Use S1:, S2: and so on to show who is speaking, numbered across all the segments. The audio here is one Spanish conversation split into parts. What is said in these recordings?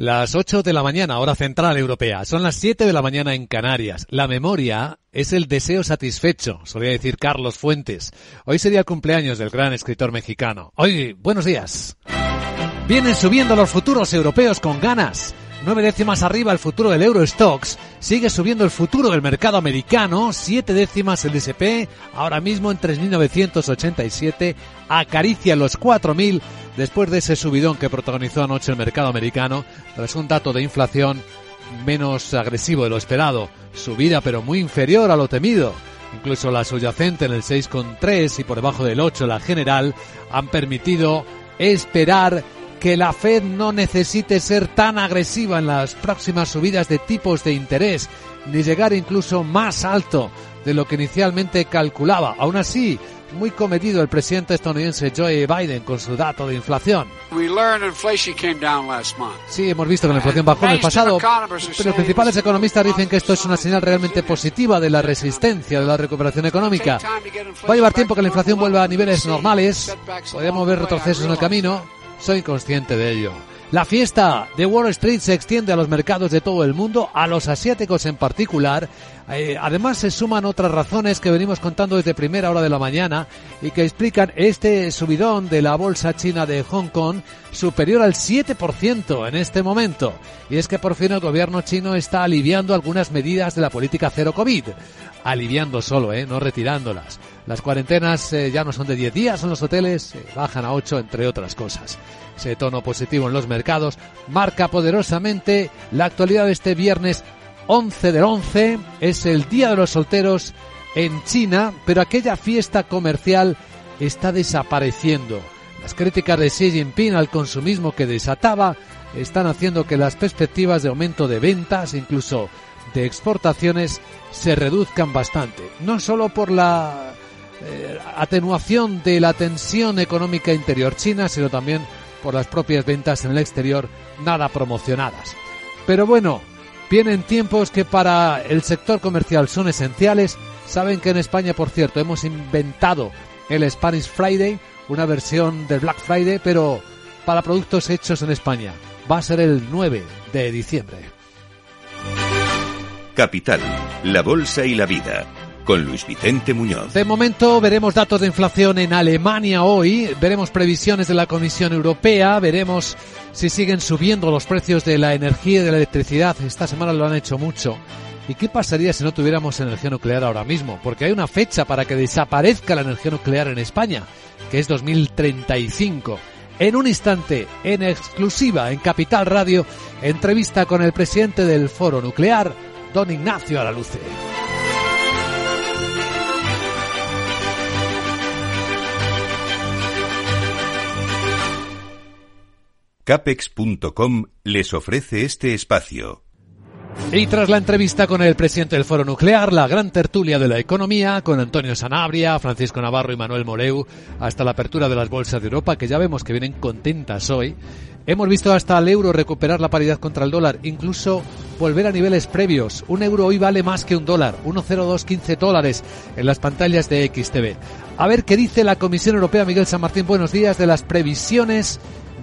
S1: Las 8 de la mañana, hora central europea. Son las 7 de la mañana en Canarias. La memoria es el deseo satisfecho, solía decir Carlos Fuentes. Hoy sería el cumpleaños del gran escritor mexicano. Hoy, buenos días. Vienen subiendo los futuros europeos con ganas. Nueve décimas arriba el futuro del Eurostox, sigue subiendo el futuro del mercado americano, siete décimas el SP, ahora mismo en 3.987, acaricia los 4.000 después de ese subidón que protagonizó anoche el mercado americano, tras un dato de inflación menos agresivo de lo esperado, subida pero muy inferior a lo temido. Incluso la subyacente en el 6,3 y por debajo del 8 la general han permitido esperar que la Fed no necesite ser tan agresiva en las próximas subidas de tipos de interés, ni llegar incluso más alto de lo que inicialmente calculaba. Aún así, muy cometido el presidente estadounidense Joe Biden con su dato de inflación. Sí, hemos visto que la inflación bajó en el pasado, pero los principales economistas dicen que esto es una señal realmente positiva de la resistencia de la recuperación económica. Va a llevar tiempo que la inflación vuelva a niveles normales, podríamos ver retrocesos en el camino, soy consciente de ello. La fiesta de Wall Street se extiende a los mercados de todo el mundo, a los asiáticos en particular. Eh, además se suman otras razones que venimos contando desde primera hora de la mañana y que explican este subidón de la bolsa china de Hong Kong superior al 7% en este momento. Y es que por fin el gobierno chino está aliviando algunas medidas de la política cero COVID. Aliviando solo, ¿eh? no retirándolas. Las cuarentenas eh, ya no son de 10 días en los hoteles, eh, bajan a 8 entre otras cosas. Ese tono positivo en los mercados marca poderosamente la actualidad de este viernes 11 del 11. Es el Día de los Solteros en China, pero aquella fiesta comercial está desapareciendo. Las críticas de Xi Jinping al consumismo que desataba están haciendo que las perspectivas de aumento de ventas, incluso de exportaciones, se reduzcan bastante. No solo por la eh, atenuación de la tensión económica interior china, sino también por las propias ventas en el exterior nada promocionadas. Pero bueno, vienen tiempos que para el sector comercial son esenciales. Saben que en España, por cierto, hemos inventado el Spanish Friday, una versión del Black Friday, pero para productos hechos en España. Va a ser el 9 de diciembre.
S2: Capital, la Bolsa y la Vida con Luis Vicente Muñoz.
S1: De momento veremos datos de inflación en Alemania hoy, veremos previsiones de la Comisión Europea, veremos si siguen subiendo los precios de la energía y de la electricidad. Esta semana lo han hecho mucho. ¿Y qué pasaría si no tuviéramos energía nuclear ahora mismo? Porque hay una fecha para que desaparezca la energía nuclear en España, que es 2035. En un instante, en exclusiva en Capital Radio, entrevista con el presidente del Foro Nuclear, don Ignacio Araluce.
S2: Capex.com les ofrece este espacio.
S1: Y tras la entrevista con el presidente del Foro Nuclear, la gran tertulia de la economía, con Antonio Sanabria, Francisco Navarro y Manuel Moreu, hasta la apertura de las bolsas de Europa, que ya vemos que vienen contentas hoy, hemos visto hasta el euro recuperar la paridad contra el dólar, incluso volver a niveles previos. Un euro hoy vale más que un dólar, 1,0215 dólares en las pantallas de XTV. A ver qué dice la Comisión Europea, Miguel San Martín, buenos días, de las previsiones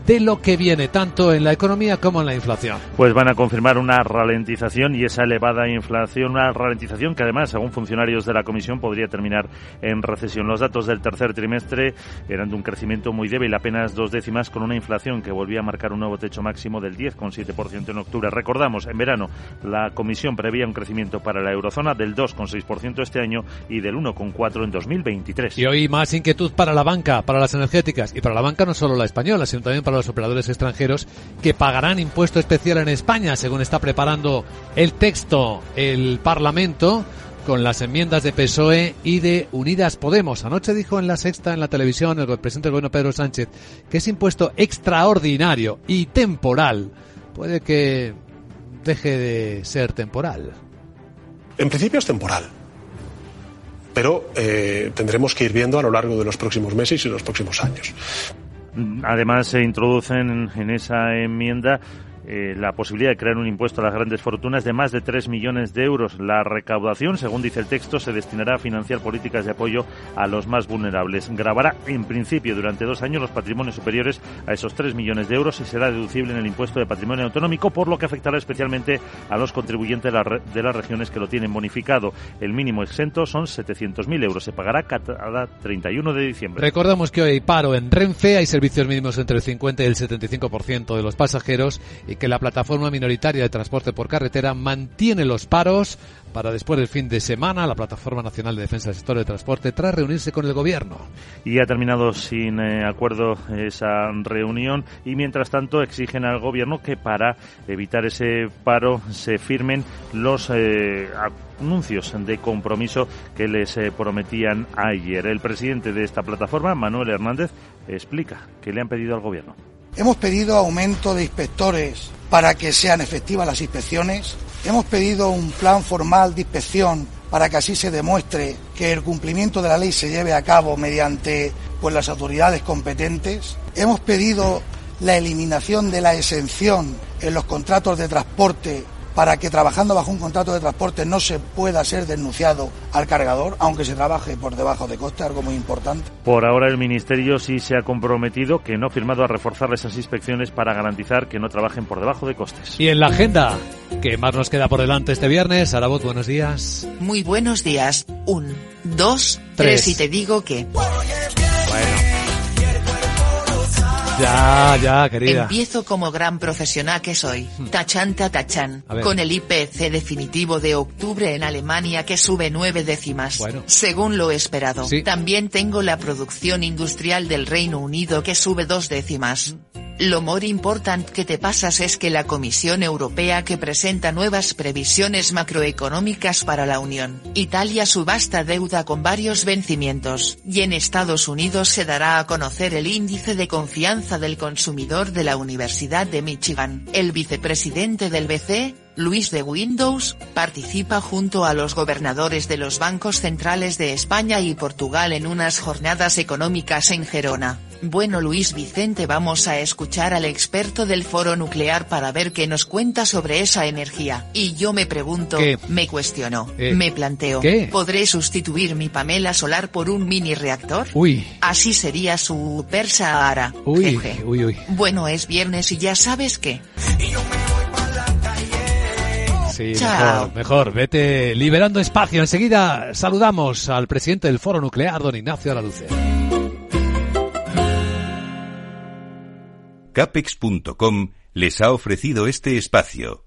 S1: de lo que viene, tanto en la economía como en la inflación.
S3: Pues van a confirmar una ralentización y esa elevada inflación, una ralentización que además, según funcionarios de la Comisión, podría terminar en recesión. Los datos del tercer trimestre eran de un crecimiento muy débil, apenas dos décimas, con una inflación que volvía a marcar un nuevo techo máximo del 10,7% en octubre. Recordamos, en verano la Comisión prevía un crecimiento para la eurozona del 2,6% este año y del 1,4% en 2023.
S1: Y hoy más inquietud para la banca, para las energéticas y para la banca no solo la española, sino también para los operadores extranjeros que pagarán impuesto especial en España, según está preparando el texto el Parlamento con las enmiendas de PSOE y de Unidas Podemos. Anoche dijo en la sexta en la televisión el presidente del gobierno Pedro Sánchez que ese impuesto extraordinario y temporal puede que deje de ser temporal.
S4: En principio es temporal, pero eh, tendremos que ir viendo a lo largo de los próximos meses y los próximos años.
S3: Además, se introducen en esa enmienda eh, la posibilidad de crear un impuesto a las grandes fortunas de más de 3 millones de euros. La recaudación, según dice el texto, se destinará a financiar políticas de apoyo a los más vulnerables. Grabará, en principio, durante dos años los patrimonios superiores a esos 3 millones de euros y será deducible en el impuesto de patrimonio autonómico, por lo que afectará especialmente a los contribuyentes de, las regiones que lo tienen bonificado. El mínimo exento son 700.000 euros. Se pagará cada 31 de diciembre.
S1: Recordamos que hoy hay paro en Renfe, hay servicios mínimos entre el 50 y el 75% de los pasajeros y que la plataforma minoritaria de transporte por carretera mantiene los paros para después del fin de semana la Plataforma Nacional de Defensa del Sector de Transporte tras reunirse con el Gobierno.
S3: Y ha terminado sin eh, acuerdo esa reunión y mientras tanto exigen al Gobierno que para evitar ese paro se firmen los eh, anuncios de compromiso que les eh, prometían ayer. El presidente de esta plataforma, Manuel Hernández, explica que le han pedido al Gobierno.
S5: Hemos pedido aumento de inspectores para que sean efectivas las inspecciones. Hemos pedido un plan formal de inspección para que así se demuestre que el cumplimiento de la ley se lleve a cabo mediante pues, las autoridades competentes. Hemos pedido la eliminación de la exención en los contratos de transporte para que trabajando bajo un contrato de transporte no se pueda ser denunciado al cargador, aunque se trabaje por debajo de coste, algo muy importante.
S3: Por ahora el Ministerio sí se ha comprometido, que no ha firmado, a reforzar esas inspecciones para garantizar que no trabajen por debajo de costes.
S1: Y en la agenda, ¿qué más nos queda por delante este viernes? Arabot, buenos días.
S6: Muy buenos días. Un, dos, tres, tres y te digo que...
S1: Ya, ya, querida.
S6: Empiezo como gran profesional que soy. Hmm. Tachanta tachan. Con el IPC definitivo de octubre en Alemania que sube nueve décimas. Según lo esperado. También tengo la producción industrial del Reino Unido que sube dos décimas. Lo more important que te pasas es que la Comisión Europea que presenta nuevas previsiones macroeconómicas para la Unión, Italia subasta deuda con varios vencimientos, y en Estados Unidos se dará a conocer el índice de confianza del consumidor de la Universidad de Michigan. El vicepresidente del BCE, Luis de Windows, participa junto a los gobernadores de los bancos centrales de España y Portugal en unas jornadas económicas en Gerona. Bueno Luis Vicente vamos a escuchar al experto del foro nuclear para ver qué nos cuenta sobre esa energía. Y yo me pregunto, me cuestiono, eh, me planteo, ¿podré sustituir mi Pamela solar por un mini reactor?
S1: Uy.
S6: Así sería su persa ara.
S1: Uy, uy, uy.
S6: Bueno es viernes y ya sabes qué.
S1: Sí, mejor, mejor, vete liberando espacio. Enseguida saludamos al presidente del Foro Nuclear, don Ignacio Araluce.
S2: Capex.com les ha ofrecido este espacio.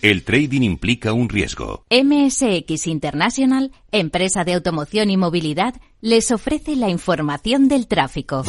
S2: El trading implica un riesgo.
S7: MSX International, empresa de automoción y movilidad, les ofrece la información del tráfico.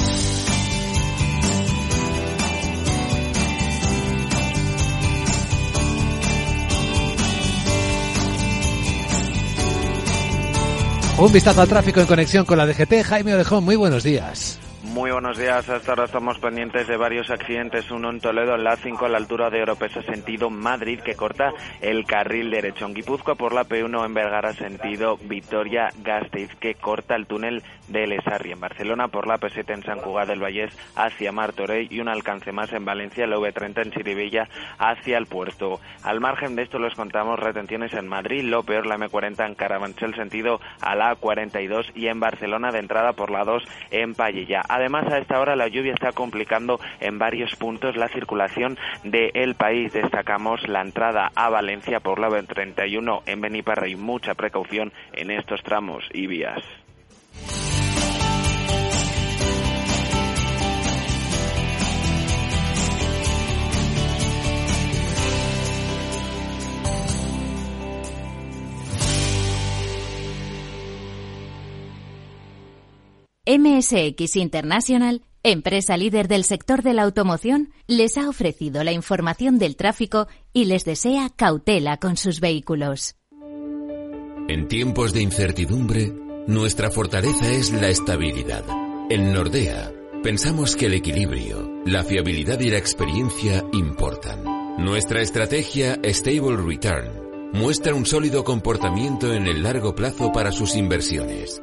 S1: Un vistazo al tráfico en conexión con la DGT. Jaime Orejón, muy buenos días.
S8: Muy buenos días. Hasta ahora estamos pendientes de varios accidentes. Uno en Toledo, en la 5 a la altura de Oropesa, sentido Madrid, que corta el carril derecho. En Guipúzcoa, por la P1 en Vergara, sentido Vitoria-Gasteiz, que corta el túnel de Lesarri. En Barcelona, por la P7 en San Cugat del Vallés, hacia Martorell. Y un alcance más en Valencia, la V30 en Chirivilla, hacia el puerto. Al margen de esto, les contamos retenciones en Madrid. Lo peor, la M40 en Carabanchel, sentido a la 42 y en Barcelona, de entrada por la 2 en Pallilla. Además, a esta hora la lluvia está complicando en varios puntos la circulación del país. Destacamos la entrada a Valencia por la 31 en Beniparra y mucha precaución en estos tramos y vías.
S7: MSX International, empresa líder del sector de la automoción, les ha ofrecido la información del tráfico y les desea cautela con sus vehículos.
S9: En tiempos de incertidumbre, Nuestra fortaleza es la estabilidad. En Nordea, pensamos que el equilibrio, la fiabilidad y la experiencia importan. Nuestra estrategia Stable Return muestra un sólido comportamiento en el largo plazo para sus inversiones.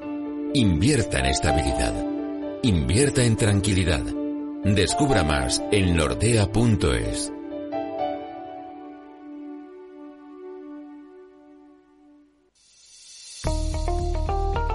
S9: Invierta en estabilidad. Invierta en tranquilidad. Descubra más en nordea.es.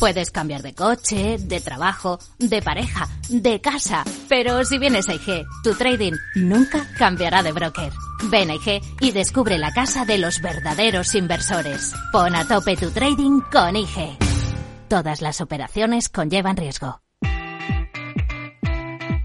S7: Puedes cambiar de coche, de trabajo, de pareja, de casa, pero si vienes a IG, tu trading nunca cambiará de broker. Ven a IG y descubre la casa de los verdaderos inversores. Pon a tope tu trading con IG. Todas las operaciones conllevan riesgo.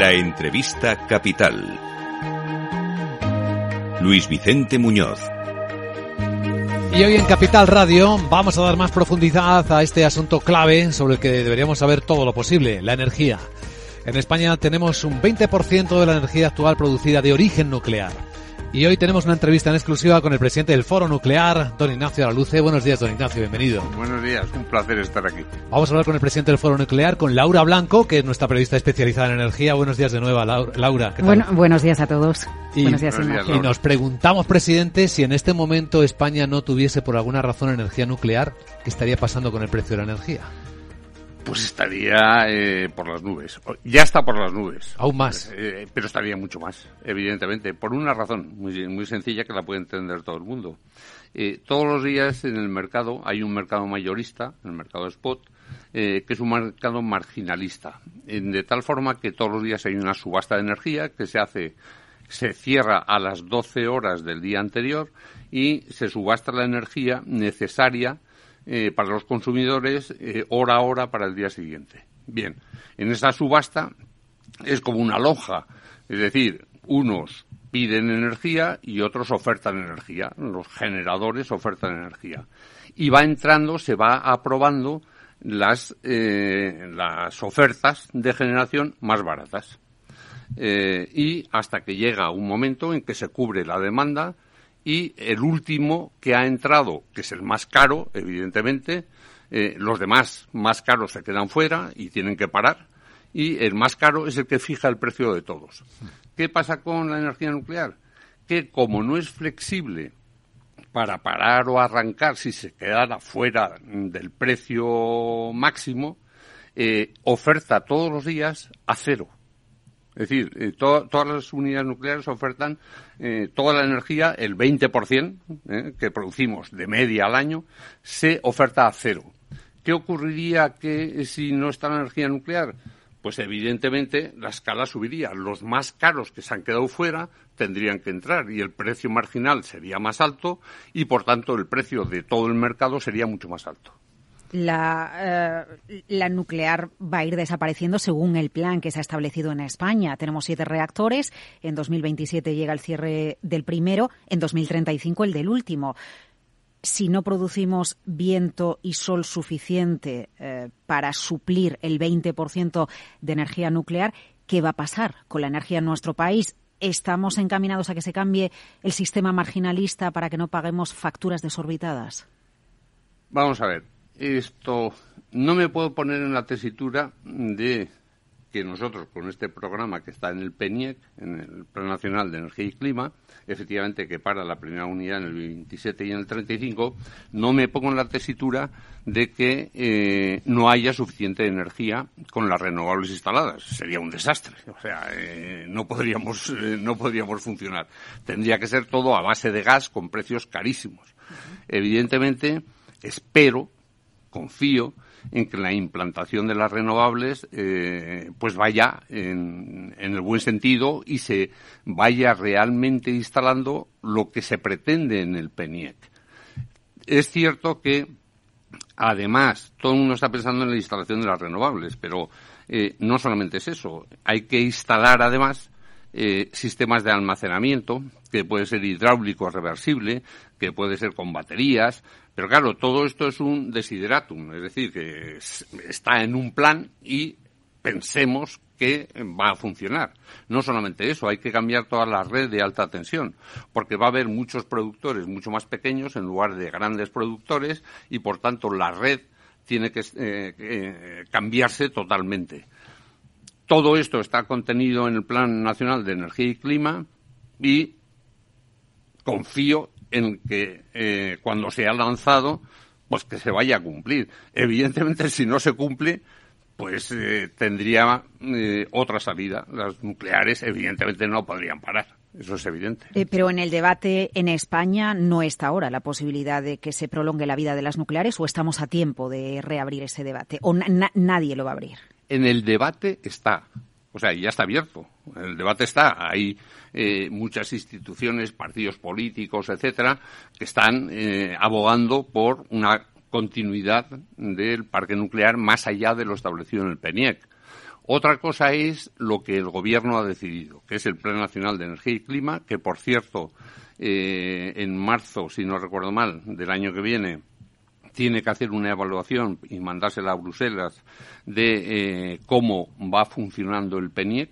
S2: La entrevista capital. Luis Vicente Muñoz.
S1: Y hoy en Capital Radio vamos a dar más profundidad a este asunto clave sobre el que deberíamos saber todo lo posible, la energía. En España tenemos un 20% de la energía actual producida de origen nuclear. Y hoy tenemos una entrevista en exclusiva con el presidente del Foro Nuclear, don Ignacio Araluce. Buenos días, don Ignacio, bienvenido.
S10: Buenos días, un placer estar aquí.
S1: Vamos a hablar con el presidente del Foro Nuclear, con Laura Blanco, que es nuestra periodista especializada en energía. Buenos días de nuevo, Laura.
S11: Bueno, buenos días a todos.
S1: Y,
S11: buenos
S1: días, y nos preguntamos, presidente, si en este momento España no tuviese por alguna razón energía nuclear, ¿qué estaría pasando con el precio de la energía?
S10: Pues estaría eh, por las nubes. Ya está por las nubes.
S1: Aún más.
S10: Eh, pero estaría mucho más, evidentemente. Por una razón muy, muy sencilla que la puede entender todo el mundo. Eh, todos los días en el mercado hay un mercado mayorista, el mercado spot, que es un mercado marginalista. de tal forma que todos los días hay una subasta de energía que se hace, se cierra a las 12 horas del día anterior y se subasta la energía necesaria eh, para los consumidores eh, hora a hora para el día siguiente. Bien, en esa subasta es como una loja, es decir, unos piden energía y otros ofertan energía, los generadores ofertan energía. Y va entrando, se va aprobando las, eh, las ofertas de generación más baratas. y hasta que llega un momento en que se cubre la demanda y el último que ha entrado, que es el más caro, evidentemente, eh, los demás más caros se quedan fuera y tienen que parar, y el más caro es el que fija el precio de todos. ¿Qué pasa con la energía nuclear? Que como no es flexible para parar o arrancar si se quedara fuera del precio máximo, eh, oferta todos los días a cero. Es decir, eh, todas las unidades nucleares ofertan eh, toda la energía, el 20% eh, que producimos de media al año, se oferta a cero. ¿Qué ocurriría que si no está la energía nuclear? Pues evidentemente la escala subiría. Los más caros que se han quedado fuera tendrían que entrar y el precio marginal sería más alto y por tanto el precio de todo el mercado sería mucho más alto
S11: la, eh, la nuclear va a ir desapareciendo según el plan que se ha establecido en España. Tenemos siete reactores, en 2027 llega el cierre del primero, en 2035 el del último. Si no producimos viento y sol suficiente eh, para suplir el 20% de energía nuclear, ¿qué va a pasar con la energía en nuestro país? ¿Estamos encaminados a que se cambie el sistema marginalista para que no paguemos facturas desorbitadas?
S10: Vamos a ver esto no me puedo poner en la tesitura de que nosotros con este programa que está en el PENIEC, en el Plan Nacional de Energía y Clima, efectivamente que para la primera unidad en el 27 y en el 35, no me pongo en la tesitura de que eh, no haya suficiente energía con las renovables instaladas. Sería un desastre. O sea, eh, no podríamos eh, no podríamos funcionar. Tendría que ser todo a base de gas con precios carísimos. Evidentemente, espero, confío en que la implantación de las renovables eh, pues vaya en, el buen sentido y se vaya realmente instalando lo que se pretende en el PENIEC. Es cierto que además todo el mundo está pensando en la instalación de las renovables, pero eh, no solamente es eso, hay que instalar además eh, sistemas de almacenamiento, que puede ser hidráulico reversible, que puede ser con baterías, pero claro, todo esto es un desideratum, es decir, que está en un plan y pensemos que va a funcionar. No solamente eso, hay que cambiar toda la red de alta tensión, porque va a haber muchos productores mucho más pequeños en lugar de grandes productores y, por tanto, la red tiene que eh, cambiarse totalmente. Todo esto está contenido en el Plan Nacional de Energía y Clima y confío en que eh, cuando se ha lanzado, pues que se vaya a cumplir. Evidentemente, si no se cumple, pues eh, tendría eh, otra salida. Las nucleares, evidentemente, no podrían parar. Eso es evidente.
S11: pero en el debate en España no está ahora la posibilidad de que se prolongue la vida de las nucleares o estamos a tiempo de reabrir ese debate o nadie lo va a abrir
S10: en el debate está. O sea, ya está abierto. El debate está. Hay eh, muchas instituciones, partidos políticos, etcétera, que están eh, abogando por una continuidad del parque nuclear más allá de lo establecido en el PENIEC. Otra cosa es lo que el Gobierno ha decidido, que es el Plan Nacional de Energía y Clima, que, por cierto, eh, en marzo, si no recuerdo mal, del año que viene, tiene que hacer una evaluación y mandársela a Bruselas de eh, cómo va funcionando el PENIEC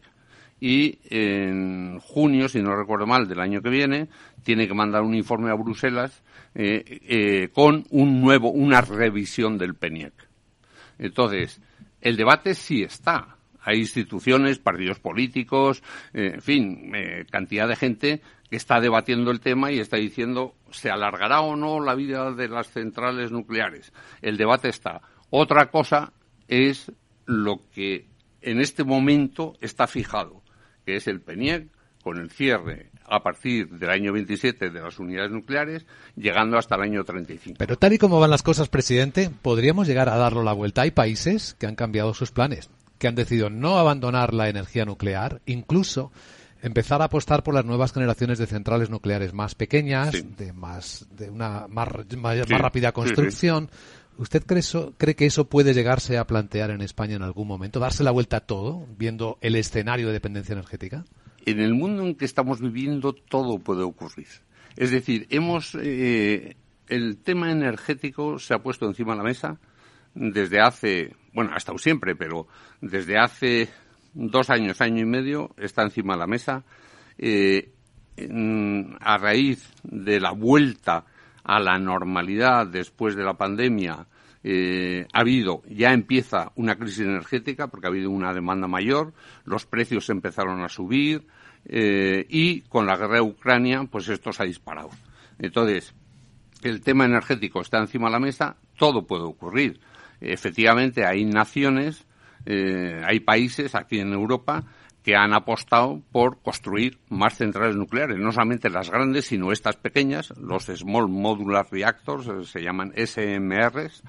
S10: y en junio, si no recuerdo mal, del año que viene, tiene que mandar un informe a Bruselas eh, eh, con un nuevo, una revisión del PENIEC. Entonces, el debate sí está. Hay instituciones, partidos políticos, en fin, cantidad de gente está debatiendo el tema y está diciendo se alargará o no la vida de las centrales nucleares. El debate está. Otra cosa es lo que en este momento está fijado, que es el PENIEC con el cierre a partir del año 27 de las unidades nucleares, llegando hasta el año 35.
S1: Pero tal y como van las cosas, presidente, podríamos llegar a darlo la vuelta. Hay países que han cambiado sus planes, que han decidido no abandonar la energía nuclear, incluso empezar a apostar por las nuevas generaciones de centrales nucleares más pequeñas, de más de una más, más, rápida construcción. ¿Usted cree, eso, cree que eso puede llegarse a plantear en España en algún momento? ¿Darse la vuelta a todo, viendo el escenario de dependencia energética?
S10: En el mundo en que estamos viviendo todo puede ocurrir. Es decir, hemos eh, el tema energético se ha puesto encima de la mesa desde hace, bueno, ha estado siempre, pero desde hace dos años, año y medio, está encima de la mesa. Eh, a raíz de la vuelta a la normalidad después de la pandemia, eh, ha habido, ya empieza una crisis energética porque ha habido una demanda mayor, los precios empezaron a subir eh, y con la guerra de Ucrania, pues esto se ha disparado. Entonces, el tema energético está encima de la mesa, todo puede ocurrir. Efectivamente, hay naciones eh, hay países aquí en Europa que han apostado por construir más centrales nucleares, no solamente las grandes, sino estas pequeñas, los Small Modular Reactors, eh, se llaman SMRs,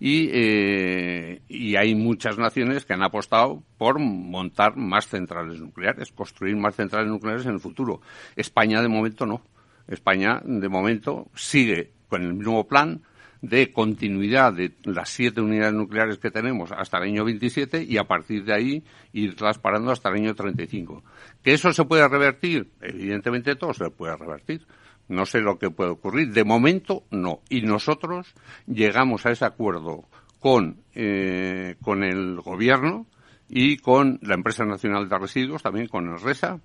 S10: y, eh, y hay muchas naciones que han apostado por montar más centrales nucleares, construir más centrales nucleares en el futuro. España, de momento, no. España, de momento, sigue con el mismo plan, de continuidad de las siete unidades nucleares que tenemos hasta el año 27 y a partir de ahí irlas parando hasta el año 35. ¿Que eso se puede revertir? Evidentemente todo se puede revertir. No sé lo que puede ocurrir. De momento, no. Y nosotros llegamos a ese acuerdo con, eh, con el Gobierno y con la Empresa Nacional de Residuos, también con el RESA.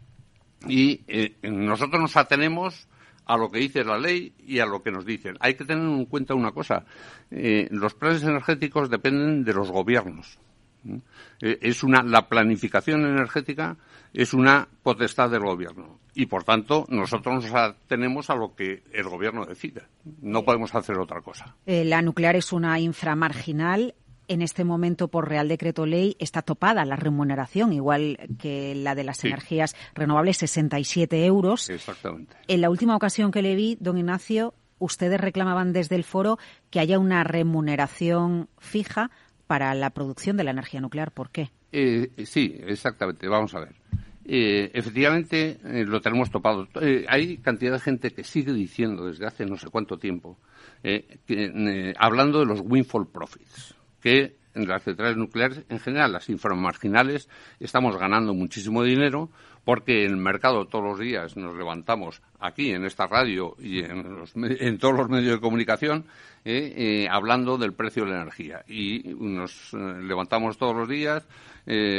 S10: Y eh, nosotros nos atenemos a lo que dice la ley y a lo que nos dicen. Hay que tener en cuenta una cosa. Eh, los planes energéticos dependen de los gobiernos. Eh, es una, la planificación energética es una potestad del gobierno y por tanto nosotros nos atenemos a lo que el gobierno decida. No podemos hacer otra cosa.
S11: Eh, la nuclear es una inframarginal. En este momento, por Real Decreto Ley, está topada la remuneración, igual que la de las energías renovables, 67 euros.
S10: Exactamente.
S11: En la última ocasión que le vi, don Ignacio, ustedes reclamaban desde el foro que haya una remuneración fija para la producción de la energía nuclear. ¿Por qué?
S10: Eh, sí, exactamente. Vamos a ver. Eh, efectivamente, eh, lo tenemos topado. hay cantidad de gente que sigue diciendo desde hace no sé cuánto tiempo, hablando de los windfall profits, que en las centrales nucleares, en general, las inframarginales, estamos ganando muchísimo dinero porque en el mercado todos los días nos levantamos aquí en esta radio y en, todos los medios de comunicación eh, eh, hablando del precio de la energía y nos eh, levantamos todos los días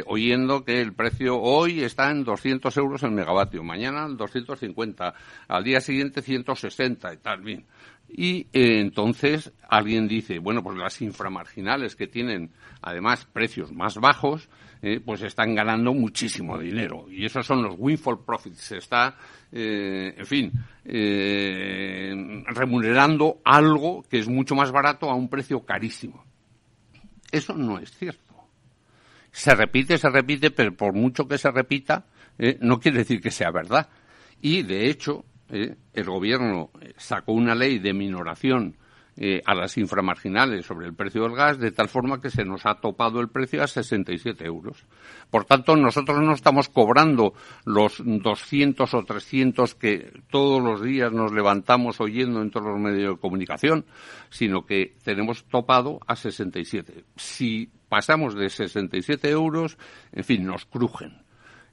S10: oyendo que el precio hoy está en 200 euros el megavatio, mañana 250, al día siguiente 160 y tal, bien. Y entonces alguien dice, bueno, pues las inframarginales que tienen además precios más bajos, eh, pues están ganando muchísimo dinero. Y esos son los windfall profits. Se está, eh, en fin, eh, remunerando algo que es mucho más barato a un precio carísimo. Eso no es cierto. Se repite, se repite, pero por mucho que se repita, no quiere decir que sea verdad. Y, de hecho, el gobierno sacó una ley de minoración eh, a las inframarginales sobre el precio del gas, de tal forma que se nos ha topado el precio a 67 euros. Por tanto, nosotros no estamos cobrando los 200 o 300 que todos los días nos levantamos oyendo en todos los medios de comunicación, sino que tenemos topado a 67. Si pasamos de 67 euros, en fin, nos crujen.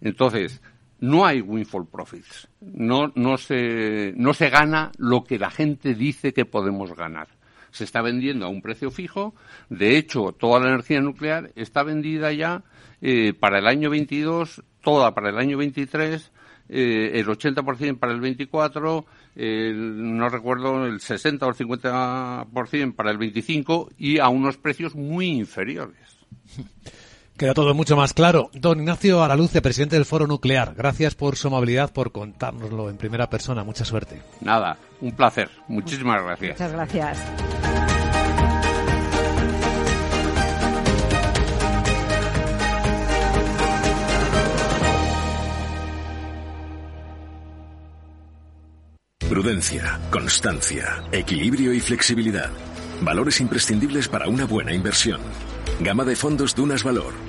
S10: Entonces, no hay windfall profits. No, no, se, no se gana lo que la gente dice que podemos ganar. Se está vendiendo a un precio fijo. De hecho, toda la energía nuclear está vendida ya eh, para el año 22, toda para el año 23, eh, el 80% para el 24, no recuerdo, el 60 o el 50% para el 25 y a unos precios muy inferiores.
S1: Queda todo mucho más claro. Don Ignacio Araluce, presidente del Foro Nuclear, gracias por su amabilidad, por contárnoslo en primera persona. Mucha suerte.
S10: Nada, un placer. Muchísimas gracias.
S11: Muchas gracias.
S12: Prudencia, constancia, equilibrio y flexibilidad. Valores imprescindibles para una buena inversión. Gama de fondos Dunas Valor.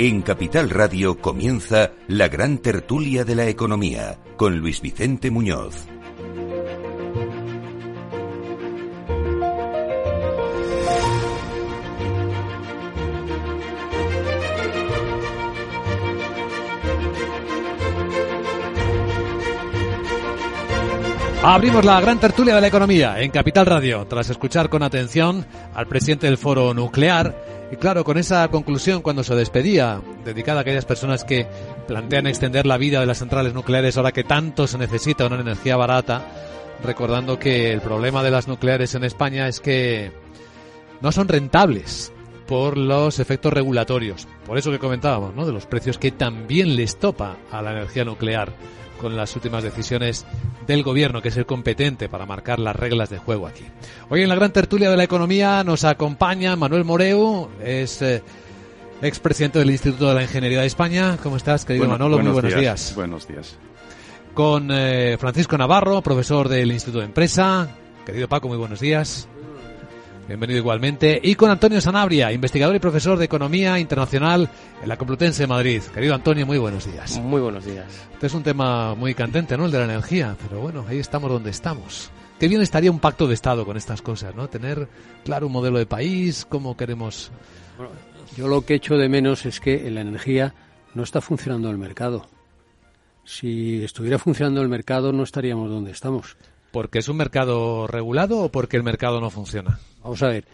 S2: En Capital Radio comienza la gran tertulia de la economía con Luis Vicente Muñoz.
S1: Abrimos la gran tertulia de la economía en Capital Radio tras escuchar con atención al presidente del Foro Nuclear y claro, con esa conclusión cuando se despedía, dedicada a aquellas personas que plantean extender la vida de las centrales nucleares ahora que tanto se necesita una energía barata, recordando que el problema de las nucleares en España es que no son rentables por los efectos regulatorios. Por eso que comentábamos, ¿no? De los precios que también les topa a la energía nuclear con las últimas decisiones del gobierno, que es el competente para marcar las reglas de juego aquí. Hoy en la gran tertulia de la economía nos acompaña Manuel Moreu, es eh, expresidente del Instituto de la Ingeniería de España. ¿Cómo estás, querido Manolo? Muy buenos días.
S13: Buenos días.
S1: Con eh, Francisco Navarro, profesor del Instituto de Empresa. Querido Paco, muy buenos días. Bienvenido igualmente. Y con Antonio Sanabria, investigador y profesor de Economía Internacional en la Complutense de Madrid. Querido Antonio, muy buenos días.
S14: Muy buenos días.
S1: Este es un tema muy candente, ¿no? El de la energía. Pero bueno, ahí estamos donde estamos. Qué bien estaría un pacto de Estado con estas cosas, ¿no? Tener claro un modelo de país, cómo queremos...
S14: Bueno, yo lo que echo de menos es que en la energía no está funcionando el mercado. Si estuviera funcionando el mercado no estaríamos donde estamos.
S1: ¿Porque es un mercado regulado o porque el mercado no funciona?
S14: Vamos a ver.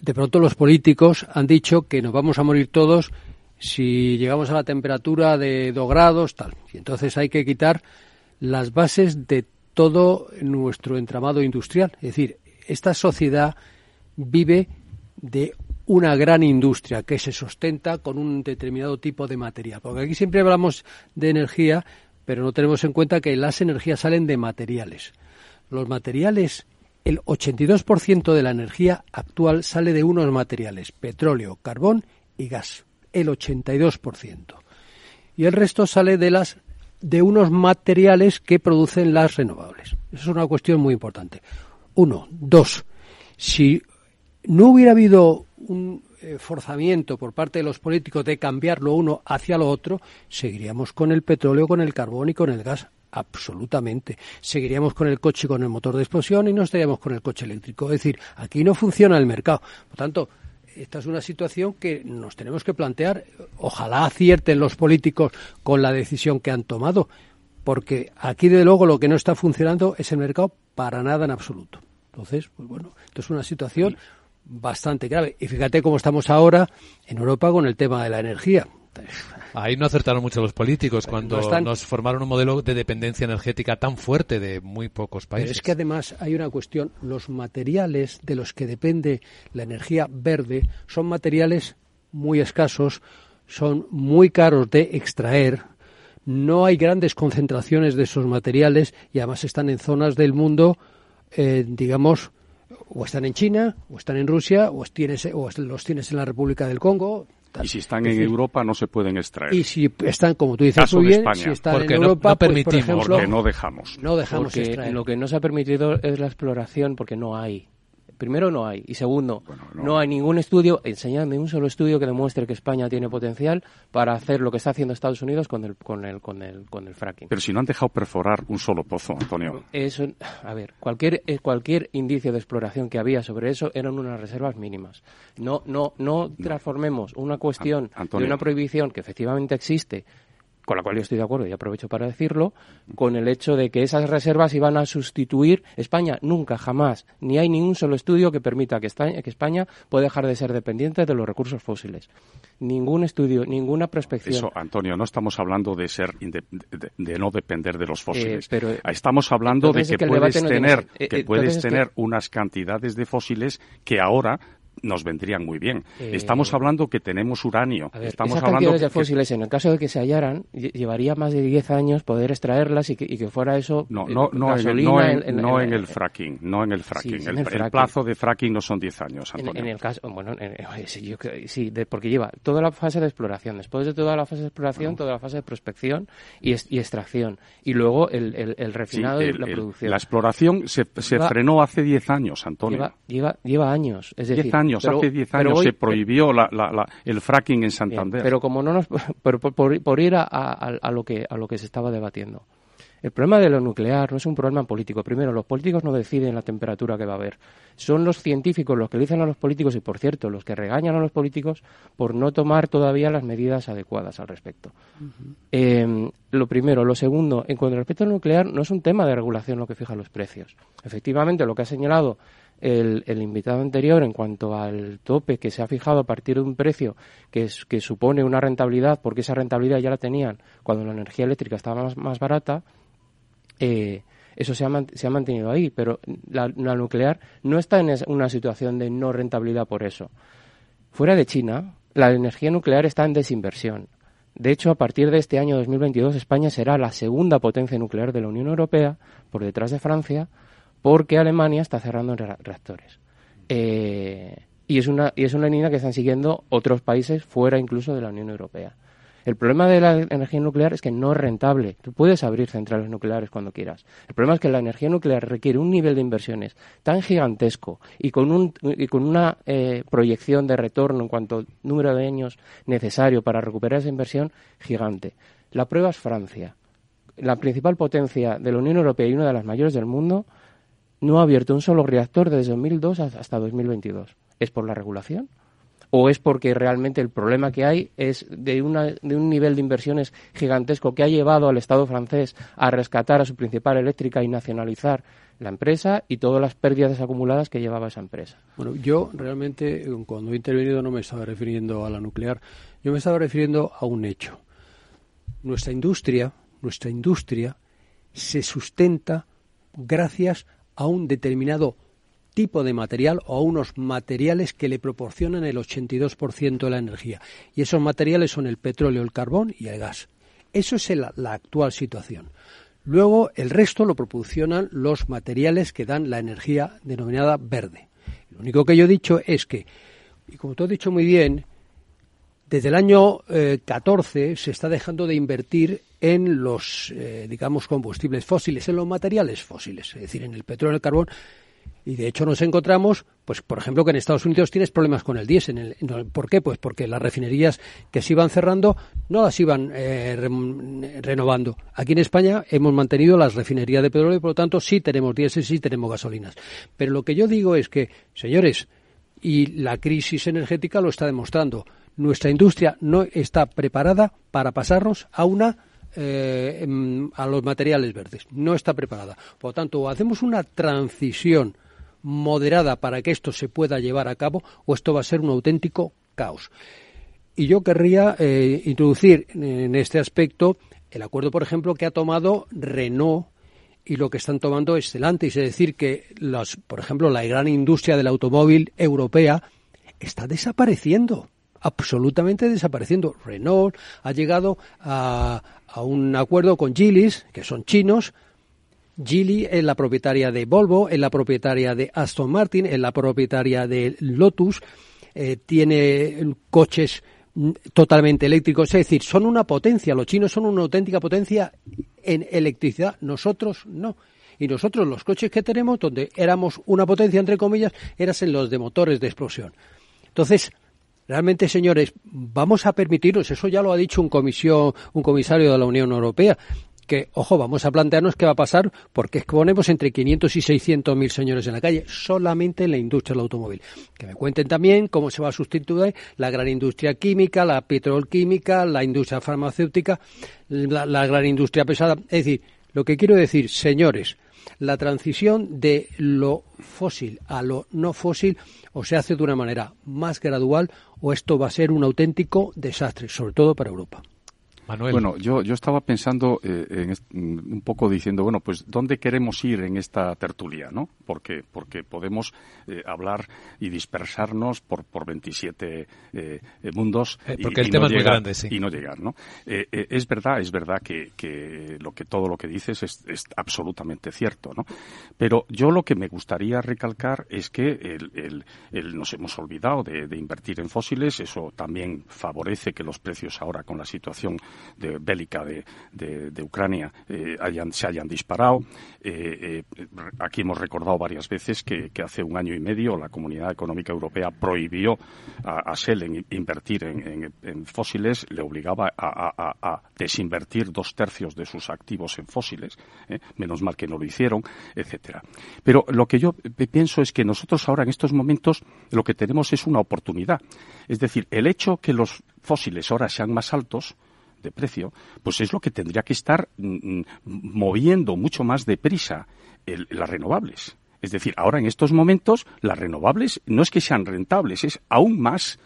S14: De pronto los políticos han dicho que nos vamos a morir todos si llegamos a la temperatura de 2 grados, tal. Y entonces hay que quitar las bases de todo nuestro entramado industrial. Es decir, esta sociedad vive de una gran industria que se sustenta con un determinado tipo de material. Porque aquí siempre hablamos de energía pero no tenemos en cuenta que las energías salen de materiales. Los materiales, el 82% de la energía actual sale de unos materiales, petróleo, carbón y gas, el 82%. Y el resto sale de las de unos materiales que producen las renovables. Eso es una cuestión muy importante. Uno, dos. Si no hubiera habido un eh, forzamiento por parte de los políticos de cambiar lo uno hacia lo otro, seguiríamos con el petróleo, con el carbón y con el gas. Absolutamente. Seguiríamos con el coche con el motor de explosión y no estaríamos con el coche eléctrico. Es decir, aquí no funciona el mercado. Por tanto, esta es una situación que nos tenemos que plantear. Ojalá acierten los políticos con la decisión que han tomado, porque aquí, de luego, lo que no está funcionando es el mercado para nada en absoluto. Entonces, pues bueno, esto es una situación bastante grave. Y fíjate cómo estamos ahora en Europa con el tema de la energía.
S1: Ahí no acertaron mucho los políticos cuando nos formaron un modelo de dependencia energética tan fuerte de muy pocos países.
S14: Pero es que además hay una cuestión, los materiales de los que depende la energía verde son materiales muy escasos, son muy caros de extraer, no hay grandes concentraciones de esos materiales y además están en zonas del mundo, eh, digamos, o están en China, o están en Rusia, o, tienes, o los tienes en la República del Congo.
S13: Y si están en Europa no se pueden extraer.
S14: Y si están, como tú dices muy bien, si están en Europa,
S1: no, pues, permitimos,
S13: porque no dejamos.
S14: No dejamos extraer.
S15: Lo que no se ha permitido es la exploración porque no hay primero no hay. Y segundo no. hay ningún estudio enseñadme un solo estudio que demuestre que España tiene potencial para hacer lo que está haciendo Estados Unidos con el con el con el con el fracking.
S13: Pero si no han dejado perforar un solo pozo Antonio.
S15: Eso a ver cualquier eh, cualquier indicio de exploración que había sobre eso eran unas reservas mínimas. No no no transformemos una cuestión de una prohibición que efectivamente existe con la cual yo estoy de acuerdo y aprovecho para decirlo, con el hecho de que esas reservas iban a sustituir España. Nunca, jamás, ni hay ningún solo estudio que permita que España, que España pueda dejar de ser dependiente de los recursos fósiles. Ningún estudio, ninguna prospección.
S13: Eso, Antonio, no estamos hablando de ser de, no depender de los fósiles. pero, estamos hablando de que, puedes tener, que eh, puedes tener unas cantidades de fósiles que ahora nos vendrían muy bien. Eh, estamos hablando que tenemos uranio. estamos hablando
S15: de fósiles, en el caso de que se hallaran, llevaría más de 10 años poder extraerlas y que, fuera eso.
S13: No, no, no, en, no, en, no en, el fracking, no en el fracking. el, plazo de fracking no son 10 años.
S15: En, el caso, bueno, sí, porque lleva toda la fase de exploración. Después de toda la fase de exploración, toda la fase de prospección y, extracción. Y luego el, refinado y la producción.
S13: La exploración se, frenó hace 10 años, Antonio.
S15: Lleva, lleva, años. Es decir,
S13: hace 10 años se prohibió el fracking en Santander.
S15: pero como no nos, por, ir a, lo que, a lo que se estaba debatiendo. El problema de lo nuclear no es un problema político. Primero, los políticos no deciden la temperatura que va a haber. Son los científicos los que dicen a los políticos y, por cierto, los que regañan a los políticos por no tomar todavía las medidas adecuadas al respecto. Em, lo primero. Lo segundo, en cuanto al respecto al nuclear, no es un tema de regulación lo que fija los precios. Efectivamente, lo que ha señalado el, invitado anterior en cuanto al tope que se ha fijado a partir de un precio que, supone una rentabilidad, porque esa rentabilidad ya la tenían cuando la energía eléctrica estaba más, más barata, eh, eso se ha, se ha, mantenido ahí, pero la, nuclear no está en una situación de no rentabilidad por eso. Fuera de China, la energía nuclear está en desinversión. De hecho, a partir de este año 2022, España será la segunda potencia nuclear de la Unión Europea, por detrás de Francia, porque Alemania está cerrando reactores. Eh, y, es una, y es una línea que están siguiendo otros países fuera incluso de la Unión Europea. El problema de la energía nuclear es que no es rentable. Tú puedes abrir centrales nucleares cuando quieras. El problema es que la energía nuclear requiere un nivel de inversiones tan gigantesco y con, un, y con una eh, proyección de retorno en cuanto al número de años necesario para recuperar esa inversión gigante. La prueba es Francia. La principal potencia de la Unión Europea y una de las mayores del mundo no ha abierto un solo reactor desde 2002 hasta 2022. ¿Es por la regulación? o es porque realmente el problema que hay es de, una, de un nivel de inversiones gigantesco que ha llevado al Estado francés a rescatar a su principal eléctrica y nacionalizar la empresa y todas las pérdidas acumuladas que llevaba esa empresa.
S14: Bueno, yo realmente cuando he intervenido no me estaba refiriendo a la nuclear, yo me estaba refiriendo a un hecho. Nuestra industria, nuestra industria se sustenta gracias a un determinado tipo de material o a unos materiales que le proporcionan el 82% de la energía. Y esos materiales son el petróleo, el carbón y el gas. Eso es la actual situación. Luego, el resto lo proporcionan los materiales que dan la energía denominada verde. Lo único que yo he dicho es que, y como tú has dicho muy bien, desde el año 14 eh, se está dejando de invertir en los, eh, digamos, combustibles fósiles, en los materiales fósiles, es decir, en el petróleo y el carbón, y de hecho nos encontramos, pues por ejemplo, que en Estados Unidos tienes problemas con el diésel. ¿Por qué? Pues porque las refinerías que se iban cerrando no las iban eh, renovando. Aquí en España hemos mantenido las refinerías de petróleo y por lo tanto sí tenemos diésel, sí tenemos gasolinas. Pero lo que yo digo es que, señores, y la crisis energética lo está demostrando, nuestra industria no está preparada para pasarnos a una eh, em, a los materiales verdes. No está preparada. Por lo tanto, hacemos una transición moderada para que esto se pueda llevar a cabo o esto va a ser un auténtico caos. Y yo querría eh, introducir en este aspecto el acuerdo, por ejemplo, que ha tomado Renault y lo que están tomando Stellantis, es decir, que, los, por ejemplo, la gran industria del automóvil europea está desapareciendo, absolutamente desapareciendo. Renault ha llegado a, a un acuerdo con Geely, que son chinos, Geely es la propietaria de Volvo, es la propietaria de Aston Martin, es la propietaria de Lotus, eh, tiene coches totalmente eléctricos, es decir, son una potencia, los chinos son una auténtica potencia en electricidad, nosotros no. Y nosotros los coches que tenemos, donde éramos una potencia, entre comillas, eran los de motores de explosión. Entonces, realmente, señores, vamos a permitirnos, eso ya lo ha dicho un, comisión, un comisario de la Unión Europea, que, ojo, vamos a plantearnos qué va a pasar porque exponemos entre 500 y 600 mil señores en la calle, solamente en la industria del automóvil. Que me cuenten también cómo se va a sustituir la gran industria química, la petrolquímica, la industria farmacéutica, la, la gran industria pesada. Es decir, lo que quiero decir, señores, la transición de lo fósil a lo no fósil o se hace de una manera más gradual o esto va a ser un auténtico desastre, sobre todo para Europa.
S13: Bueno, yo, yo estaba pensando eh, en mm, un poco diciendo, bueno, pues ¿dónde queremos ir en esta tertulia, no? Porque, porque podemos eh, hablar y dispersarnos por, por 27 eh, mundos
S1: porque y, el tema no es llegar, muy grande, sí.
S13: y no llegar, ¿no? es verdad, es verdad que, que, lo que todo lo que dices es, es, absolutamente cierto, ¿no? Pero yo lo que me gustaría recalcar es que el, el, nos hemos olvidado de, de invertir en fósiles, eso también favorece que los precios ahora con la situación de bélica de, de, Ucrania eh, se hayan disparado. Eh, eh, aquí hemos recordado varias veces que, hace un año y medio la Comunidad Económica Europea prohibió a, Shell invertir en, fósiles, le obligaba a, desinvertir dos tercios de sus activos en fósiles. Menos mal que no lo hicieron, etcétera. Pero lo que yo pienso es que nosotros ahora en estos momentos lo que tenemos es una oportunidad. Es decir, el hecho que los fósiles ahora sean más altos de precio, pues es lo que tendría que estar mm, mm, moviendo mucho más deprisa las renovables. Es decir, ahora en estos momentos las renovables no es que sean rentables, es aún más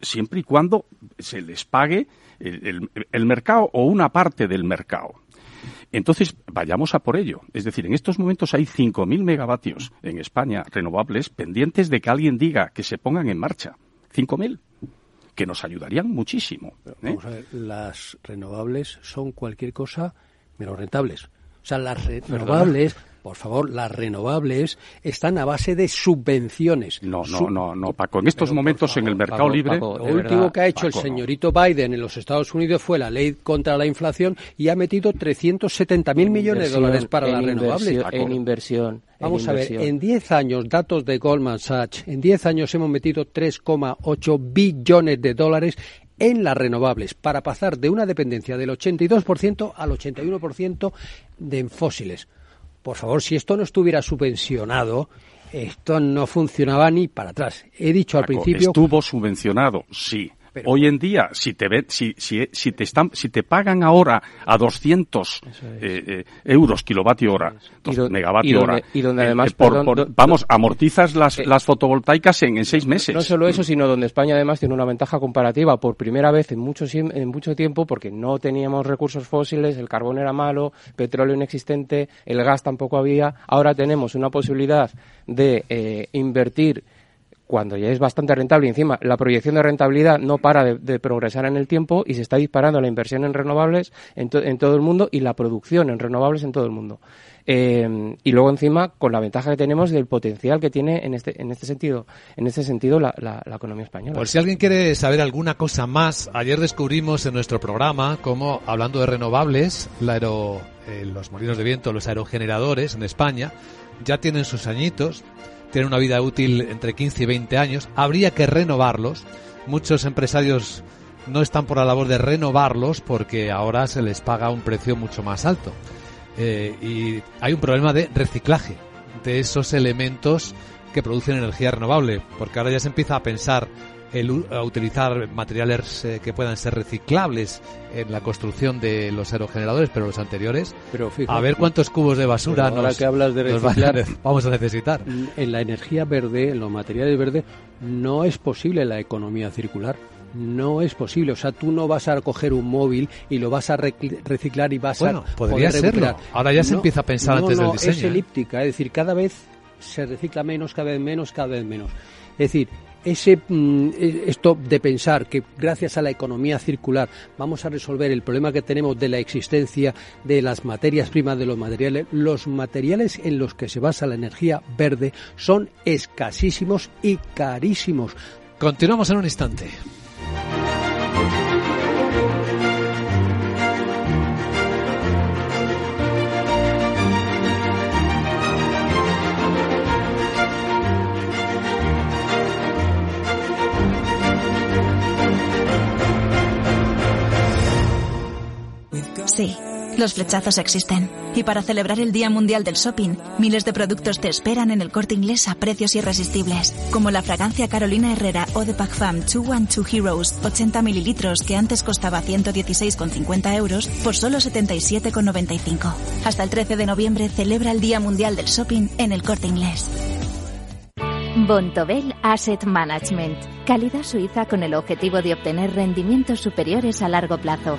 S13: siempre y cuando se les pague el, mercado o una parte del mercado. Entonces, vayamos a por ello. Es decir, en estos momentos hay 5.000 megavatios en España renovables pendientes de que alguien diga que se pongan en marcha. 5.000 que nos ayudarían muchísimo.
S14: ¿eh? Vamos a ver, las renovables son cualquier cosa menos rentables. O sea, las renovables por favor, las renovables están a base de subvenciones.
S13: No, no, no, no, Paco. En estos momentos en el mercado libre.
S14: lo último que ha hecho el señorito Biden en los Estados Unidos fue la ley contra la inflación y ha metido 370 mil millones de dólares para las renovables.
S15: En inversión.
S14: Vamos a ver, en 10 años, datos de Goldman Sachs, en 10 años hemos metido 3,8 billones de dólares en las renovables para pasar de una dependencia del 82% al 81% de fósiles. Por favor, si esto no estuviera subvencionado, esto no funcionaba ni para atrás. He dicho al principio.
S13: Estuvo subvencionado, sí. Hoy en día, si te, si, si, te están, si te pagan ahora a 200 eh, eh, euros kilovatio hora, megavatio hora,
S15: y donde además,
S13: eh, vamos, amortizas las, las fotovoltaicas en, en, seis meses.
S15: No solo eso, sino donde España además tiene una ventaja comparativa por primera vez en mucho, en mucho tiempo, porque no teníamos recursos fósiles, el carbón era malo, petróleo inexistente, el gas tampoco había. Ahora tenemos una posibilidad de invertir cuando ya es bastante rentable y encima la proyección de rentabilidad no para de, progresar en el tiempo y se está disparando la inversión en renovables en, todo el mundo y la producción en renovables en todo el mundo. Eh, y luego encima con la ventaja que tenemos del potencial que tiene en este en este sentido en este sentido la, economía española.
S1: Por si alguien quiere saber alguna cosa más, ayer descubrimos en nuestro programa cómo hablando de renovables, eh, los molinos de viento, los aerogeneradores en España ya tienen sus añitos tienen una vida útil entre 15 y 20 años, habría que renovarlos. Muchos empresarios no están por la labor de renovarlos porque ahora se les paga un precio mucho más alto. Eh, y hay un problema de reciclaje de esos elementos que producen energía renovable, porque ahora ya se empieza a pensar el, a utilizar materiales eh, que puedan ser reciclables en la construcción de los aerogeneradores, pero los anteriores, pero a ver cuántos cubos de basura nos,
S14: que hablas de reciclar,
S1: vamos a necesitar.
S14: En la energía verde, en los materiales verdes, no es posible la economía circular. No es posible, o sea, tú no vas a coger un móvil y lo vas a reciclar y vas
S1: bueno,
S14: a
S1: podría serlo. Ahora ya se empieza a pensar antes del diseño.
S14: Es ¿eh? elíptica, es decir, cada vez se recicla menos, cada vez menos, cada vez menos. Es decir, ese mm, e, esto de pensar que gracias a la economía circular vamos a resolver el problema que tenemos de la existencia de las materias primas de los materiales, los materiales en los que se basa la energía verde son escasísimos y carísimos.
S1: Continuamos en un instante.
S16: Sí, los flechazos existen. Y para celebrar el Día Mundial del Shopping, miles de productos te esperan en el corte inglés a precios irresistibles. Como la fragancia Carolina Herrera o de Pac Fam 212 Heroes, 80 mililitros que antes costaba 116,50 euros por solo 77,95. Hasta el 13 de noviembre celebra el Día Mundial del Shopping en el corte inglés.
S7: Bontobel Asset Management. Calidad suiza con el objetivo de obtener rendimientos superiores a largo plazo.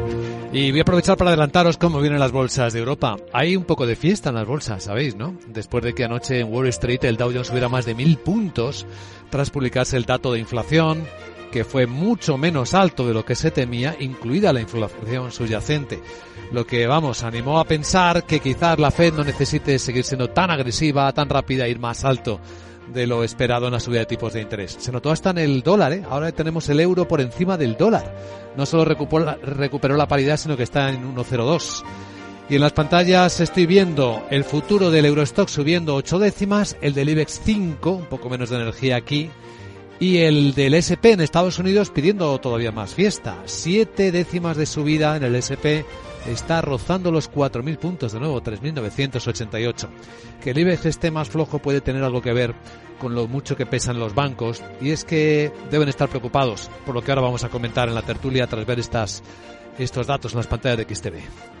S1: Y voy a aprovechar para adelantaros cómo vienen las bolsas de Europa. Hay un poco de fiesta en las bolsas, ¿sabéis, no? Después de que anoche en Wall Street el Dow Jones subiera más de mil puntos tras publicarse el dato de inflación, que fue mucho menos alto de lo que se temía, incluida la inflación subyacente. Lo que, vamos, animó a pensar que quizás la Fed no necesite seguir siendo tan agresiva, tan rápida, ir más alto de lo esperado en la subida de tipos de interés. Se notó hasta en el dólar, ¿eh? ahora tenemos el euro por encima del dólar. No solo recuperó la, recuperó la paridad, sino que está en 1,02. Y en las pantallas estoy viendo el futuro del Eurostock subiendo 8 décimas, el del IBEX 5, un poco menos de energía aquí, y el del SP en Estados Unidos pidiendo todavía más fiesta. 7 décimas de subida en el SP está rozando los 4.000 puntos de nuevo, 3.988. Que el IBEX esté más flojo puede tener algo que ver con lo mucho que pesan los bancos y es que deben estar preocupados por lo que ahora vamos a comentar en la tertulia tras ver estas, estos datos en las pantallas de XTV.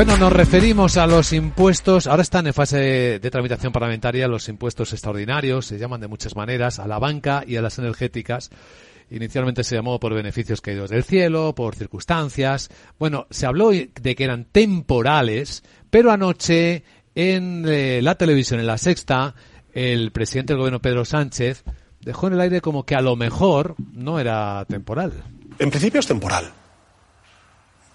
S1: Bueno, nos referimos a los impuestos, ahora están en fase de tramitación parlamentaria los impuestos extraordinarios, se llaman de muchas maneras, a la banca y a las energéticas. Inicialmente se llamó por beneficios caídos del cielo, por circunstancias. Bueno, se habló de que eran temporales, pero anoche en eh, la televisión, en la sexta, el presidente del gobierno Pedro Sánchez dejó en el aire como que a lo mejor no era temporal.
S4: En principio es temporal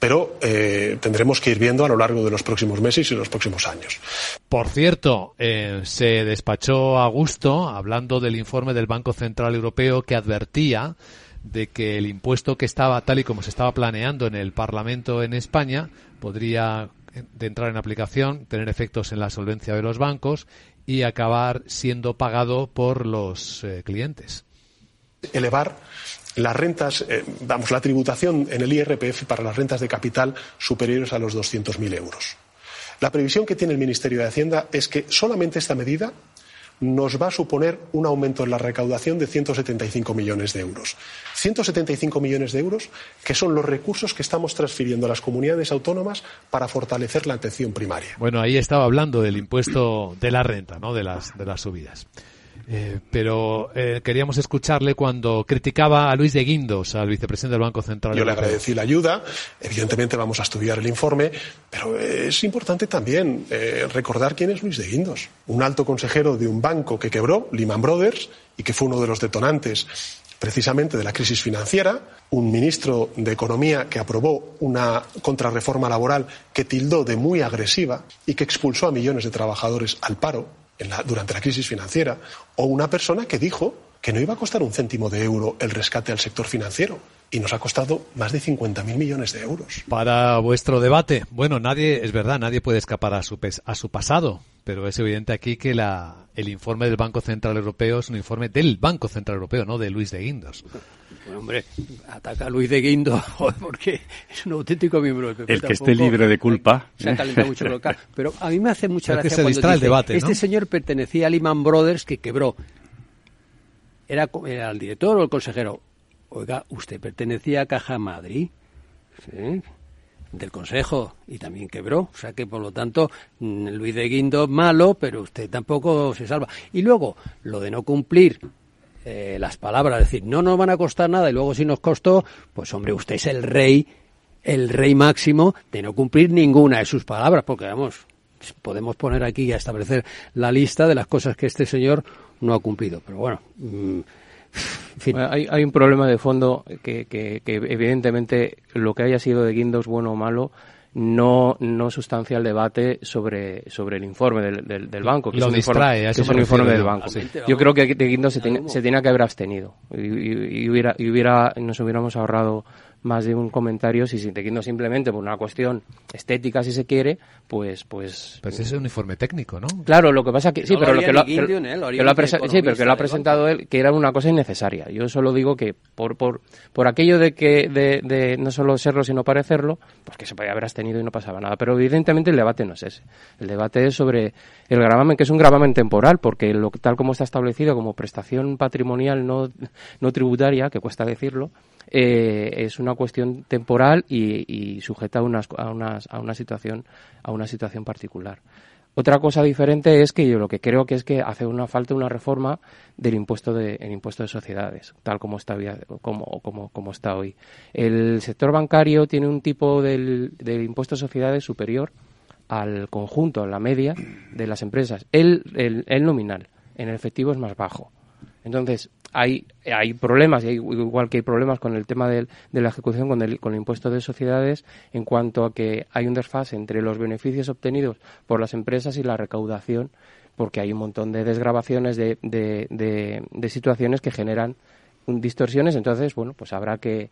S4: pero eh, tendremos que ir viendo a lo largo de los próximos meses y los próximos años.
S1: Por cierto, eh, se despachó a gusto hablando del informe del Banco Central Europeo que advertía de que el impuesto que estaba tal y como se estaba planeando en el Parlamento en España podría eh, entrar en aplicación, tener efectos en la solvencia de los bancos y acabar siendo pagado por los clientes.
S4: Elevar las rentas, eh, la tributación en el IRPF para las rentas de capital superiores a los 200.000 euros. La previsión que tiene el Ministerio de Hacienda es que solamente esta medida nos va a suponer un aumento en la recaudación de 175 millones de euros. 175 millones de euros que son los recursos que estamos transfiriendo a las comunidades autónomas para fortalecer la atención primaria.
S1: Bueno, ahí estaba hablando del impuesto de la renta, ¿no? de, las, de las subidas. Eh, pero eh, queríamos escucharle cuando criticaba a Luis de Guindos, al vicepresidente del Banco Central.
S4: Yo le agradecí la ayuda. Evidentemente vamos a estudiar el informe, pero es importante también eh, recordar quién es Luis de Guindos. Un alto consejero de un banco que quebró, Lehman Brothers, y que fue uno de los detonantes precisamente de la crisis financiera, un ministro de Economía que aprobó una contrarreforma laboral que tildó de muy agresiva y que expulsó a millones de trabajadores al paro, durante la crisis financiera, o una persona que dijo que no iba a costar un céntimo de euro el rescate al sector financiero y nos ha costado más de 50.000 millones de euros.
S1: Para vuestro debate, bueno, nadie, es verdad, nadie puede escapar a su, a su pasado, pero es evidente aquí que la, el informe del Banco Central Europeo es un informe del Banco Central Europeo, no de Luis de Guindos.
S14: Bueno, hombre, ataca a Luis de Guindos porque es un auténtico miembro del
S13: PP. El que esté libre de culpa.
S14: Se ha calentado mucho Pero a mí me hace mucha gracia que se cuando el debate, este señor pertenecía a Lehman Brothers que quebró. Era, era el director o el consejero Oiga, usted pertenecía a Caja Madrid, del Consejo, y también quebró. O sea que, por lo tanto, mm, Luis de Guindo malo, pero usted tampoco se salva. Y luego, lo de no cumplir eh, las palabras, decir, no nos van a costar nada y luego si nos costó, pues hombre, usted es el rey, el rey máximo de no cumplir ninguna de sus palabras, porque vamos, podemos poner aquí a establecer la lista de las cosas que este señor no ha cumplido. Pero bueno.
S15: Hay, hay, un problema de fondo que, que, que, evidentemente lo que haya sido de Guindos bueno o malo no, no sustancia el debate sobre, sobre el informe del, del, banco.
S1: Que Lo es un distrae,
S15: informe, que es un informe del banco. Yo creo que de Guindos se, se tenía que haber abstenido y, y, hubiera, y hubiera, nos hubiéramos ahorrado más de un comentario si siguiendo simplemente por una cuestión estética si se quiere pues pues
S1: pues es un informe técnico no
S15: claro lo que pasa que sí pero lo que lo, ha sí pero que lo ha presentado él que era una cosa innecesaria. Yo solo digo que por por por aquello de que de, de no solo serlo sino parecerlo pues que se podía haber abstenido y no pasaba nada. Pero evidentemente el debate no es ese. El debate es sobre el gravamen que es un gravamen temporal porque lo tal como está establecido como prestación patrimonial no no tributaria que cuesta decirlo eh, es una cuestión temporal y, sujeta a, unas, a, unas, a, una situación, a una situación particular. Otra cosa diferente es que yo lo que creo que es que hace una falta una reforma del impuesto de, el impuesto de sociedades, tal como está, como, como, está hoy. El sector bancario tiene un tipo del impuesto de sociedades superior al conjunto, a la media de las empresas. El, el, el nominal, en el efectivo es más bajo. Entonces, hay, hay problemas, igual que hay problemas con el tema de, la ejecución con el, con el impuesto de sociedades, en cuanto a que hay un desfase entre los beneficios obtenidos por las empresas y la recaudación, porque hay un montón de desgrabaciones de, de, situaciones que generan distorsiones. Entonces, bueno, pues habrá que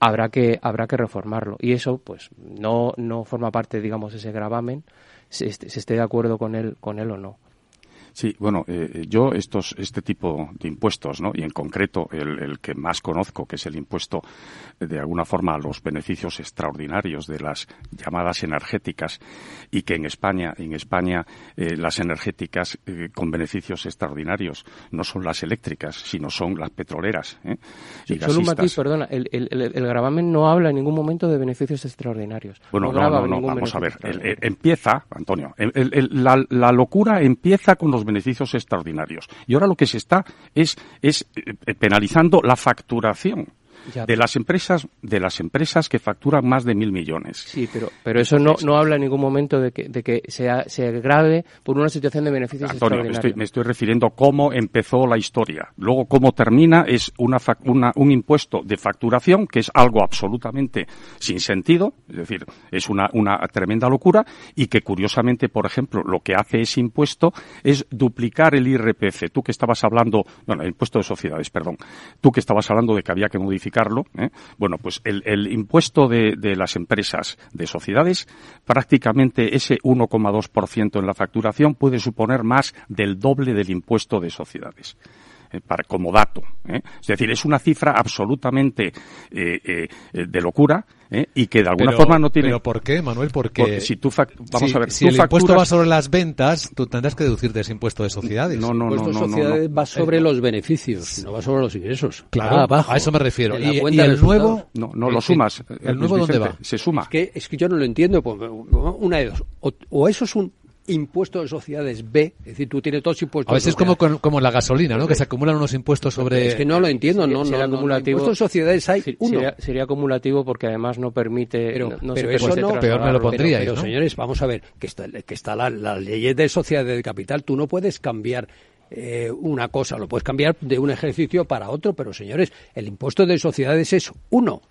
S15: habrá que habrá que reformarlo y eso pues no no forma parte digamos ese gravamen se, se esté de acuerdo con él con él o no
S13: Sí, bueno, eh, eh, yo estos, este tipo de impuestos, ¿no? y en concreto el, el, que más conozco, que es el impuesto eh, de alguna forma a los beneficios extraordinarios de las llamadas energéticas, y que en España, en España las energéticas con beneficios extraordinarios no son las eléctricas, sino son las petroleras.
S15: Sí, solo un matiz, perdona, el, el, el, gravamen no habla en ningún momento de beneficios extraordinarios.
S13: Bueno, no, no, no, vamos a ver, empieza, Antonio, la, la locura empieza con los beneficios extraordinarios. Y ahora lo que se está es, es eh, penalizando la facturación de las empresas de las empresas que facturan más de mil millones.
S15: Sí, pero pero eso no, no habla en ningún momento de que, de que sea, se grave por una situación de beneficios
S13: Antonio, me estoy, refiriendo a cómo empezó la historia. Luego, cómo termina es una, una, un impuesto de facturación que es algo absolutamente sin sentido, es decir, es una, una tremenda locura y que curiosamente, por ejemplo, lo que hace ese impuesto es duplicar el IRPF. Tú que estabas hablando, bueno, el impuesto de sociedades, perdón. Tú que estabas hablando de que había que modificar ¿eh? Bueno, pues el, impuesto de, de, las empresas de sociedades, prácticamente ese 1,2% en la facturación puede suponer más del doble del impuesto de sociedades. Eh, para, como dato. ¿eh? Es decir, es una cifra absolutamente eh, de locura y que de alguna forma no tiene.
S1: ¿Pero por qué, Manuel? Porque,
S13: si tú vamos a ver,
S1: si el impuesto va sobre las ventas, tú tendrás que deducir de ese impuesto de sociedades.
S14: No, no, no, no, sociedades va sobre los beneficios, no va sobre los ingresos.
S1: Claro, a eso me refiero. Y, el nuevo,
S13: no, no lo sumas.
S1: ¿El nuevo dónde va?
S13: Se suma.
S14: Es que, es que yo no lo entiendo. Pues, una de dos. o eso es un impuesto de sociedades B, es decir, tú tienes todos impuestos.
S1: A veces es como, como la gasolina, ¿no? Que se acumulan unos impuestos sobre.
S14: Es que no lo entiendo, no, no,
S15: acumulativo.
S14: Impuestos de sociedades hay uno.
S15: Sería, acumulativo porque además no permite.
S14: Pero, eso no,
S1: peor me lo pondría.
S14: Pero, señores, vamos a ver, que está, que está la, la ley de sociedades de capital, tú no puedes cambiar eh, una cosa, lo puedes cambiar de un ejercicio para otro, pero señores, el impuesto de sociedades es uno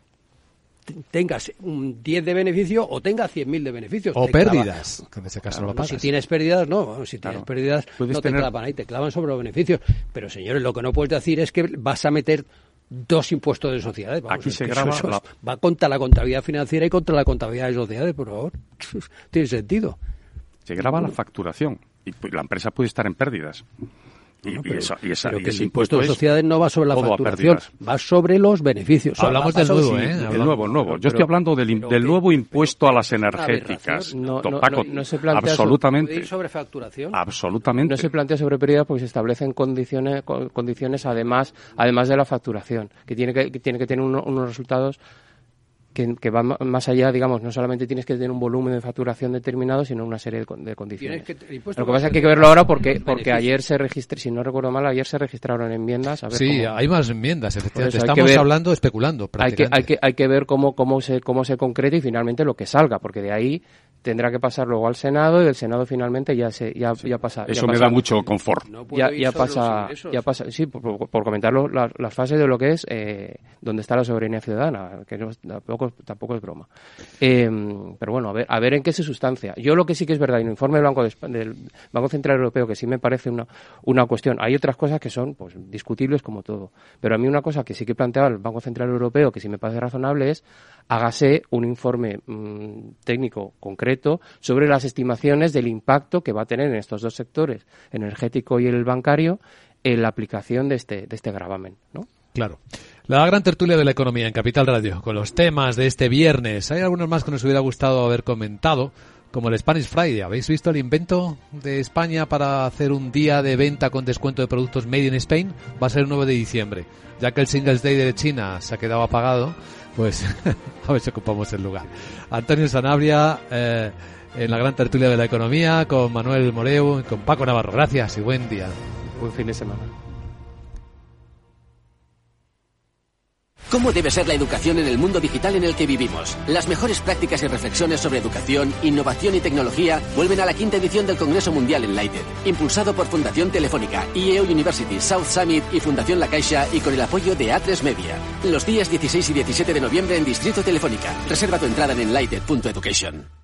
S14: tengas un 10 de beneficio o tengas 100.000 de beneficios.
S1: O pérdidas, que en ese caso
S14: no Si tienes pérdidas, no. Si tienes pérdidas, no te clavan ahí, te clavan sobre los beneficios. Pero, señores, lo que no puedes decir es que vas a meter dos impuestos de sociedades.
S13: Aquí se graba...
S14: va contra la contabilidad financiera y contra la contabilidad de sociedades, por favor. Tiene sentido.
S13: Se graba la facturación y la empresa puede estar en pérdidas.
S14: Y, pero, que el impuesto de sociedades no va sobre la facturación, va sobre los beneficios.
S1: Hablamos del nuevo, ¿eh?
S13: El nuevo, nuevo. Yo estoy hablando del, del nuevo impuesto a las energéticas.
S15: No, no, se plantea
S13: absolutamente.
S14: sobre facturación.
S13: Absolutamente.
S15: No se plantea sobre pérdida porque se establecen condiciones, condiciones además, además de la facturación, que tiene que, tiene que tener unos resultados que, va más allá, digamos, no solamente tienes que tener un volumen de facturación determinado, sino una serie de, condiciones. Lo que pasa es que hay que verlo ahora porque porque ayer se registró, si no recuerdo mal, ayer se registraron enmiendas. A ver
S1: sí, hay más enmiendas, efectivamente. Estamos hablando, especulando.
S15: Hay que, hay que, hay que ver cómo, cómo, se, cómo se concreta y finalmente lo que salga, porque de ahí tendrá que pasar luego al Senado y el Senado finalmente ya se ya, ya pasa.
S13: Eso me da mucho confort.
S15: ya, ya pasa, ya pasa, sí, por, por comentarlo, las fases de lo que es eh, donde está la soberanía ciudadana, que tampoco, tampoco es broma. Eh, pero bueno, a ver, a ver en qué se sustancia. Yo lo que sí que es verdad, y el informe del Banco, del Banco Central Europeo, que sí me parece una, una cuestión, hay otras cosas que son pues discutibles como todo, pero a mí una cosa que sí que planteaba el Banco Central Europeo, que sí me parece razonable, es hágase un informe mm, técnico concreto sobre las estimaciones del impacto que va a tener en estos dos sectores, energético y el bancario, en la aplicación de este, de este gravamen, ¿no?
S1: Claro. La gran tertulia de la economía en Capital Radio, con los temas de este viernes. Hay algunos más que nos hubiera gustado haber comentado, como el Spanish Friday. ¿Habéis visto el invento de España para hacer un día de venta con descuento de productos made in Spain? Va a ser el 9 de diciembre. Ya que el Singles Day de China se ha quedado apagado, pues a ver si ocupamos el lugar. Antonio Sanabria, eh, en la gran tertulia de la economía, con Manuel Moreu con Paco Navarro. Gracias y buen día.
S15: Buen fin de semana.
S17: ¿Cómo debe ser la educación en el mundo digital en el que vivimos? Las mejores prácticas y reflexiones sobre educación, innovación y tecnología vuelven a la quinta edición del Congreso Mundial Enlighted, impulsado por Fundación Telefónica, IEO University, South Summit y Fundación La Caixa y con el apoyo de A3 Media. Los días 16 y 17 de noviembre en Distrito Telefónica. Reserva tu entrada en enlighted.education.